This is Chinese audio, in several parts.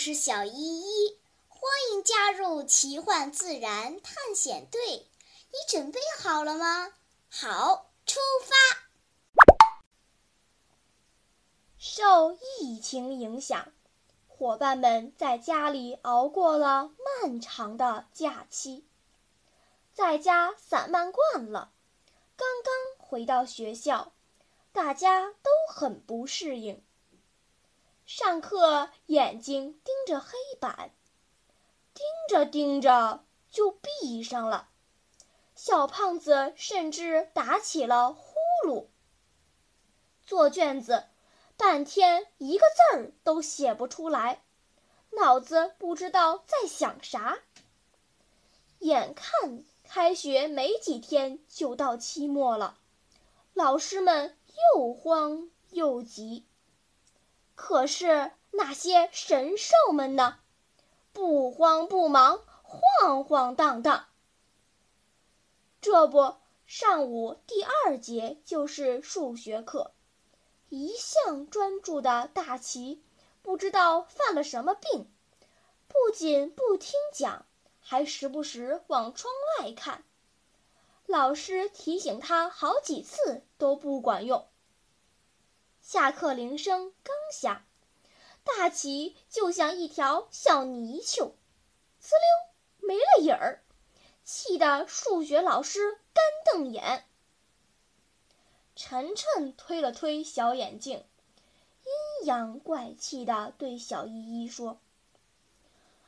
我是小依依，欢迎加入奇幻自然探险队。你准备好了吗？好，出发！受疫情影响，伙伴们在家里熬过了漫长的假期，在家散漫惯了，刚刚回到学校，大家都很不适应。上课，眼睛盯着黑板，盯着盯着就闭上了。小胖子甚至打起了呼噜。做卷子，半天一个字儿都写不出来，脑子不知道在想啥。眼看开学没几天就到期末了，老师们又慌又急。可是那些神兽们呢？不慌不忙，晃晃荡荡。这不，上午第二节就是数学课。一向专注的大奇，不知道犯了什么病，不仅不听讲，还时不时往窗外看。老师提醒他好几次都不管用。下课铃声刚响，大奇就像一条小泥鳅，滋溜没了影儿，气得数学老师干瞪眼。晨晨推了推小眼镜，阴阳怪气地对小依依说：“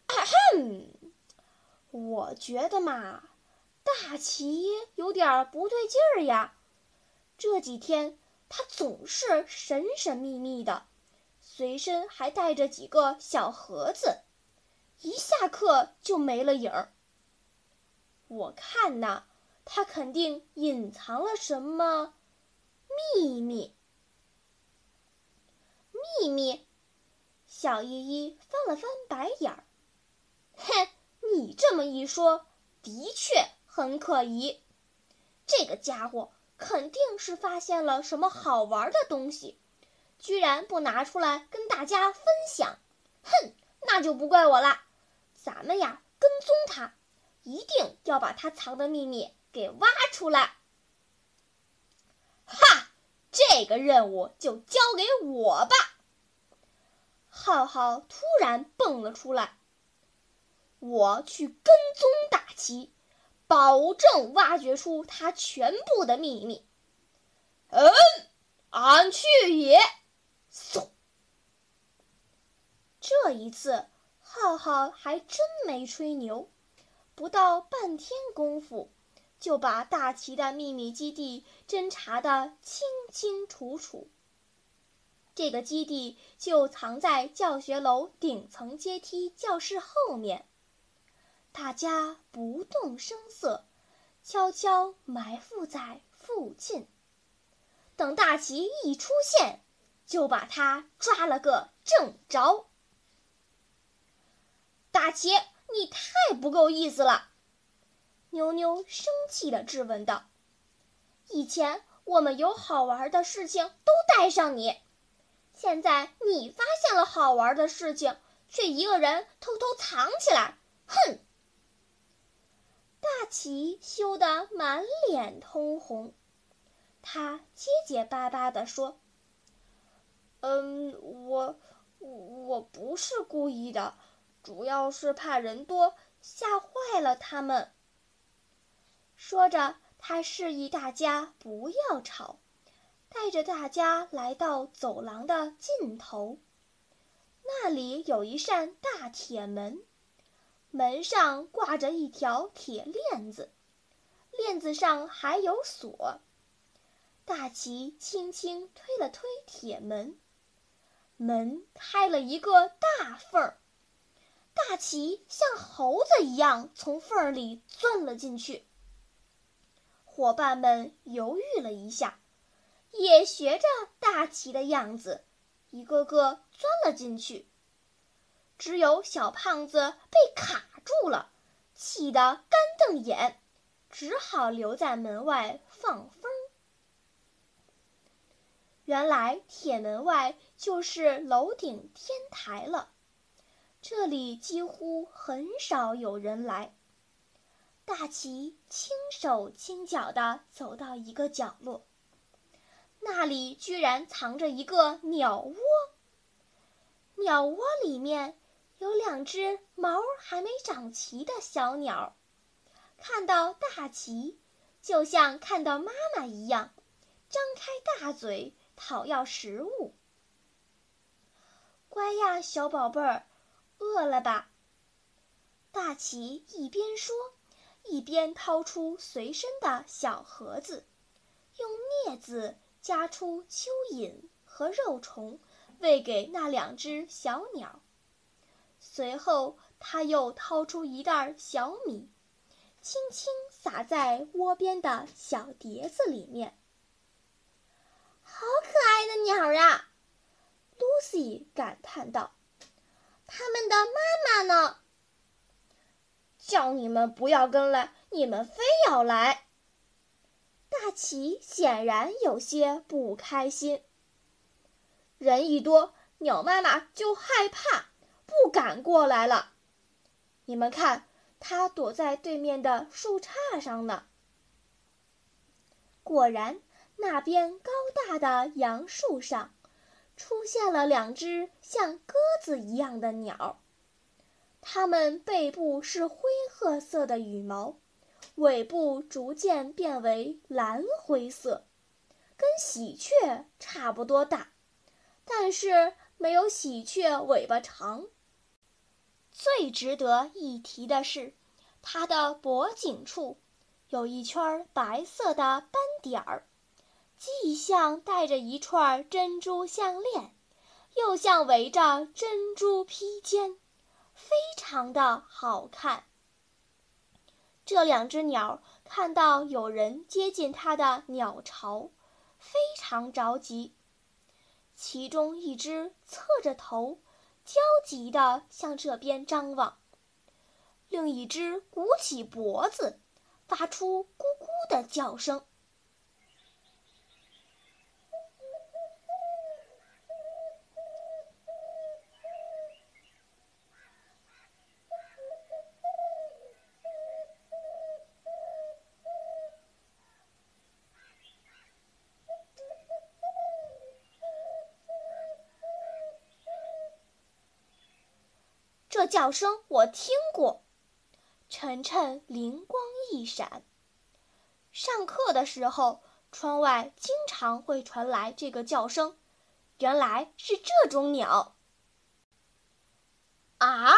哼，我觉得嘛，大奇有点不对劲儿呀，这几天。”他总是神神秘秘的，随身还带着几个小盒子，一下课就没了影儿。我看呐，他肯定隐藏了什么秘密。秘密？小依依翻了翻白眼儿，哼，你这么一说，的确很可疑。这个家伙。肯定是发现了什么好玩的东西，居然不拿出来跟大家分享，哼，那就不怪我了。咱们呀，跟踪他，一定要把他藏的秘密给挖出来。哈，这个任务就交给我吧。浩浩突然蹦了出来，我去跟踪大奇。保证挖掘出他全部的秘密。嗯，俺去也。嗖！这一次，浩浩还真没吹牛，不到半天功夫，就把大齐的秘密基地侦查的清清楚楚。这个基地就藏在教学楼顶层阶梯教室后面。大家不动声色，悄悄埋伏在附近。等大齐一出现，就把他抓了个正着。大齐，你太不够意思了！妞妞生气地质问道：“以前我们有好玩的事情都带上你，现在你发现了好玩的事情，却一个人偷偷藏起来，哼！”大奇羞得满脸通红，他结结巴巴地说：“嗯，我我不是故意的，主要是怕人多，吓坏了他们。”说着，他示意大家不要吵，带着大家来到走廊的尽头，那里有一扇大铁门。门上挂着一条铁链子，链子上还有锁。大奇轻轻推了推铁门，门开了一个大缝儿。大奇像猴子一样从缝儿里钻了进去。伙伴们犹豫了一下，也学着大奇的样子，一个个钻了进去。只有小胖子被卡住了，气得干瞪眼，只好留在门外放风。原来铁门外就是楼顶天台了，这里几乎很少有人来。大奇轻手轻脚地走到一个角落，那里居然藏着一个鸟窝。鸟窝里面有两只毛还没长齐的小鸟，看到大齐，就像看到妈妈一样，张开大嘴讨要食物。乖呀，小宝贝儿，饿了吧？大齐一边说。一边掏出随身的小盒子，用镊子夹出蚯蚓和肉虫，喂给那两只小鸟。随后，他又掏出一袋小米，轻轻撒在窝边的小碟子里面。好可爱的鸟呀！Lucy 感叹道：“他们的妈妈呢？”叫你们不要跟来，你们非要来。大奇显然有些不开心。人一多，鸟妈妈就害怕，不敢过来了。你们看，它躲在对面的树杈上呢。果然，那边高大的杨树上，出现了两只像鸽子一样的鸟。它们背部是灰褐色的羽毛，尾部逐渐变为蓝灰色，跟喜鹊差不多大，但是没有喜鹊尾巴长。最值得一提的是，它的脖颈处有一圈白色的斑点儿，既像戴着一串珍珠项链，又像围着珍珠披肩。非常的好看。这两只鸟看到有人接近它的鸟巢，非常着急。其中一只侧着头，焦急地向这边张望；另一只鼓起脖子，发出咕咕的叫声。这叫声我听过，晨晨灵光一闪。上课的时候，窗外经常会传来这个叫声，原来是这种鸟。啊，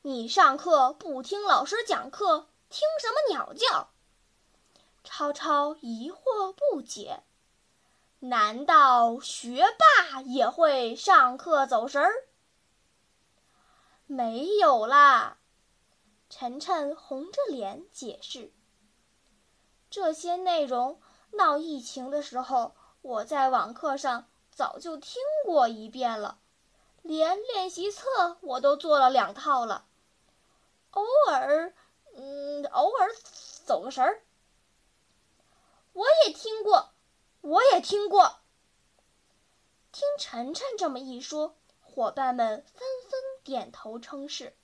你上课不听老师讲课，听什么鸟叫？超超疑惑不解，难道学霸也会上课走神儿？没有啦，晨晨红着脸解释。这些内容闹疫情的时候，我在网课上早就听过一遍了，连练习册我都做了两套了。偶尔，嗯，偶尔走个神儿。我也听过，我也听过。听晨晨这么一说，伙伴们纷纷。点头称是。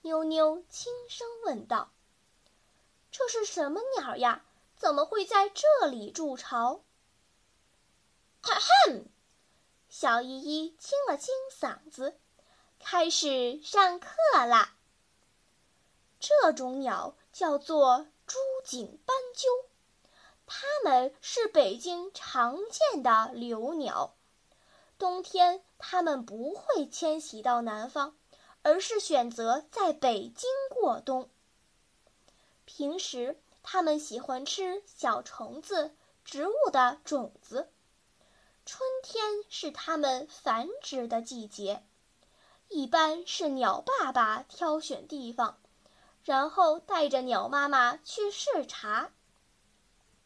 妞妞轻声问道：“这是什么鸟呀？怎么会在这里筑巢？”哈哼，小依依清了清嗓子，开始上课啦。这种鸟叫做朱颈斑鸠，它们是北京常见的留鸟。冬天，它们不会迁徙到南方，而是选择在北京过冬。平时，它们喜欢吃小虫子、植物的种子。春天是它们繁殖的季节，一般是鸟爸爸挑选地方，然后带着鸟妈妈去视察。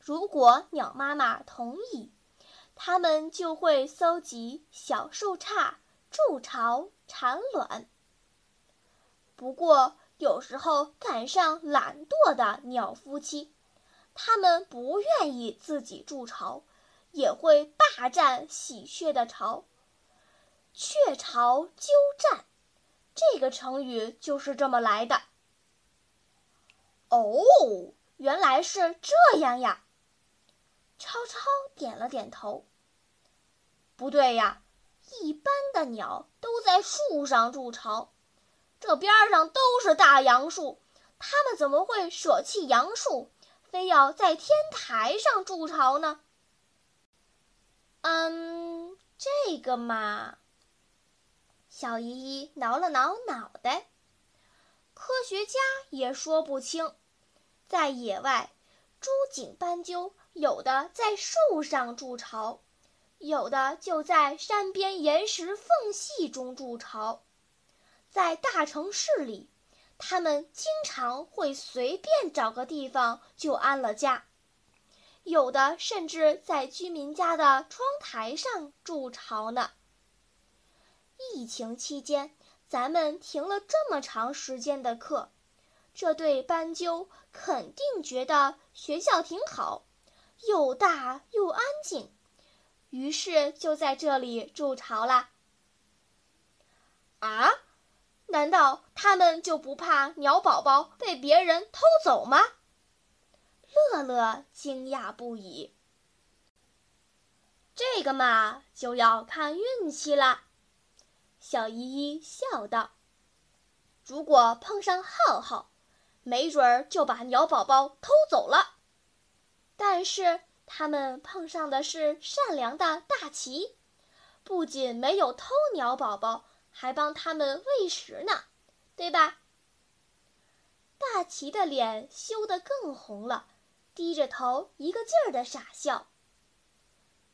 如果鸟妈妈同意。它们就会搜集小树杈筑巢产卵。不过，有时候赶上懒惰的鸟夫妻，他们不愿意自己筑巢，也会霸占喜鹊的巢。鹊巢鸠占，这个成语就是这么来的。哦，原来是这样呀！超超点了点头。不对呀，一般的鸟都在树上筑巢，这边上都是大杨树，它们怎么会舍弃杨树，非要在天台上筑巢呢？嗯，这个嘛，小依依挠了挠脑袋，科学家也说不清。在野外，朱颈斑鸠有的在树上筑巢，有的就在山边岩石缝隙中筑巢。在大城市里，它们经常会随便找个地方就安了家。有的甚至在居民家的窗台上筑巢呢。疫情期间，咱们停了这么长时间的课，这对斑鸠肯定觉得学校挺好，又大又安静，于是就在这里筑巢了。啊？难道他们就不怕鸟宝宝被别人偷走吗？乐乐惊讶不已。这个嘛，就要看运气了。小依依笑道：“如果碰上浩浩，没准儿就把鸟宝宝偷走了。但是他们碰上的是善良的大奇，不仅没有偷鸟宝宝，还帮他们喂食呢，对吧？”大奇的脸羞得更红了。低着头，一个劲儿的傻笑。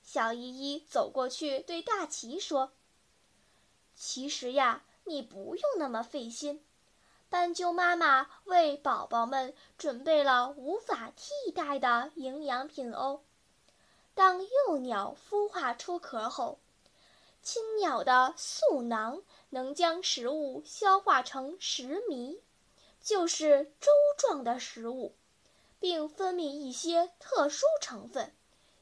小依依走过去对大奇说：“其实呀，你不用那么费心，斑鸠妈妈为宝宝们准备了无法替代的营养品哦。当幼鸟孵化出壳后，亲鸟的嗉囊能将食物消化成食糜，就是粥状的食物。”并分泌一些特殊成分，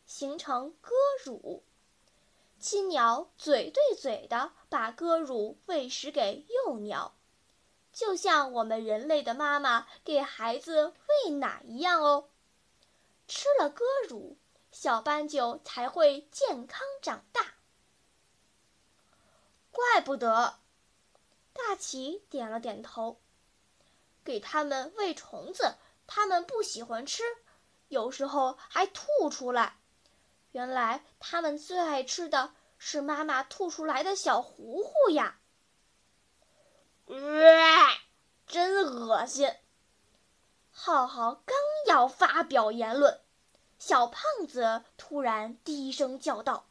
形成鸽乳。亲鸟嘴对嘴地把鸽乳喂食给幼鸟，就像我们人类的妈妈给孩子喂奶一样哦。吃了鸽乳，小斑鸠才会健康长大。怪不得，大奇点了点头。给它们喂虫子。它们不喜欢吃，有时候还吐出来。原来它们最爱吃的是妈妈吐出来的小糊糊呀！真恶心！浩浩刚要发表言论，小胖子突然低声叫道：“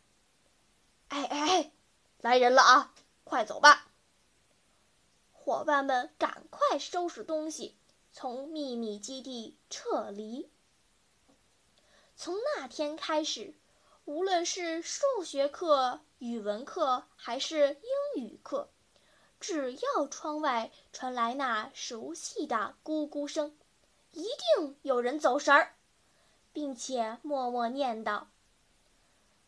哎哎哎，来人了啊！快走吧！”伙伴们赶快收拾东西。从秘密基地撤离。从那天开始，无论是数学课、语文课还是英语课，只要窗外传来那熟悉的咕咕声，一定有人走神儿，并且默默念叨：“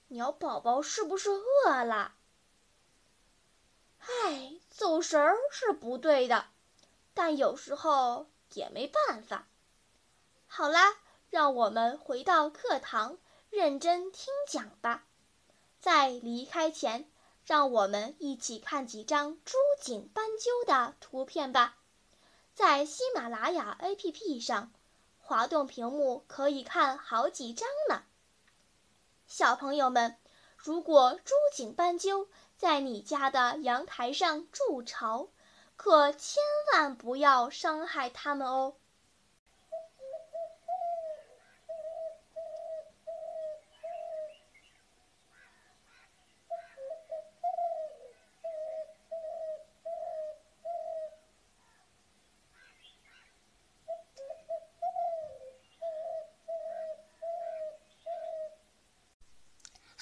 鸟宝宝是不是饿了？”唉，走神儿是不对的，但有时候。也没办法。好啦，让我们回到课堂，认真听讲吧。在离开前，让我们一起看几张朱颈斑鸠的图片吧。在喜马拉雅 APP 上，滑动屏幕可以看好几张呢。小朋友们，如果朱颈斑鸠在你家的阳台上筑巢，可千万不要伤害它们哦！